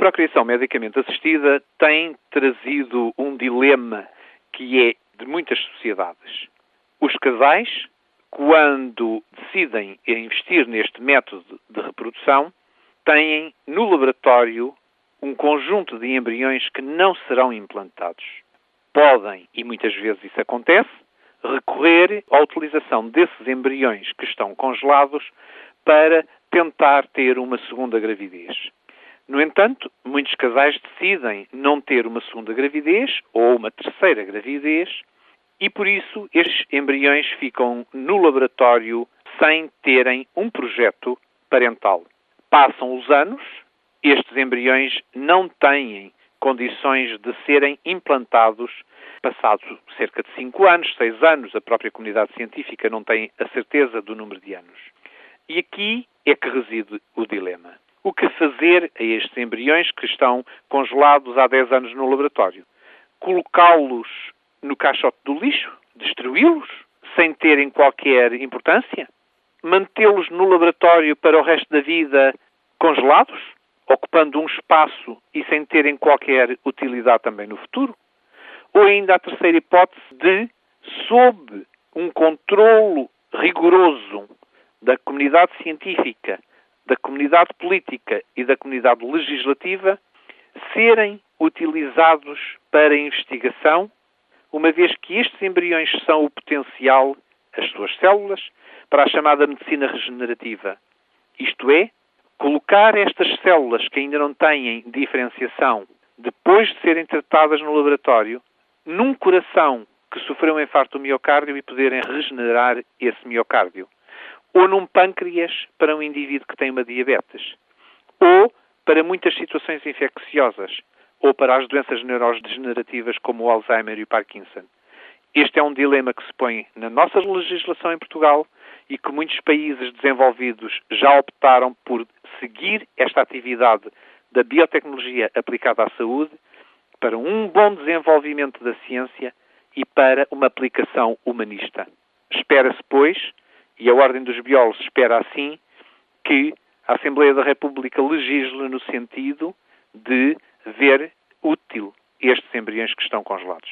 procriação medicamente assistida tem trazido um dilema que é de muitas sociedades. Os casais, quando decidem investir neste método de reprodução, têm no laboratório um conjunto de embriões que não serão implantados. Podem, e muitas vezes isso acontece, recorrer à utilização desses embriões que estão congelados para tentar ter uma segunda gravidez. No entanto, muitos casais decidem não ter uma segunda gravidez ou uma terceira gravidez e por isso estes embriões ficam no laboratório sem terem um projeto parental. Passam os anos, estes embriões não têm condições de serem implantados passados cerca de 5 anos, 6 anos, a própria comunidade científica não tem a certeza do número de anos. E aqui é que reside o dilema. O que fazer a estes embriões que estão congelados há 10 anos no laboratório? Colocá-los no caixote do lixo? Destruí-los? Sem terem qualquer importância? Mantê-los no laboratório para o resto da vida congelados? Ocupando um espaço e sem terem qualquer utilidade também no futuro? Ou ainda a terceira hipótese de, sob um controlo rigoroso da comunidade científica, da comunidade política e da comunidade legislativa, serem utilizados para investigação, uma vez que estes embriões são o potencial, as suas células, para a chamada medicina regenerativa. Isto é, colocar estas células que ainda não têm diferenciação, depois de serem tratadas no laboratório, num coração que sofreu um infarto do miocárdio e poderem regenerar esse miocárdio. Ou num pâncreas para um indivíduo que tem uma diabetes. Ou para muitas situações infecciosas. Ou para as doenças neurodegenerativas como o Alzheimer e o Parkinson. Este é um dilema que se põe na nossa legislação em Portugal e que muitos países desenvolvidos já optaram por seguir esta atividade da biotecnologia aplicada à saúde para um bom desenvolvimento da ciência e para uma aplicação humanista. Espera-se, pois, e a Ordem dos Biólogos espera assim, que a Assembleia da República legisle no sentido de ver útil estes embriões que estão congelados.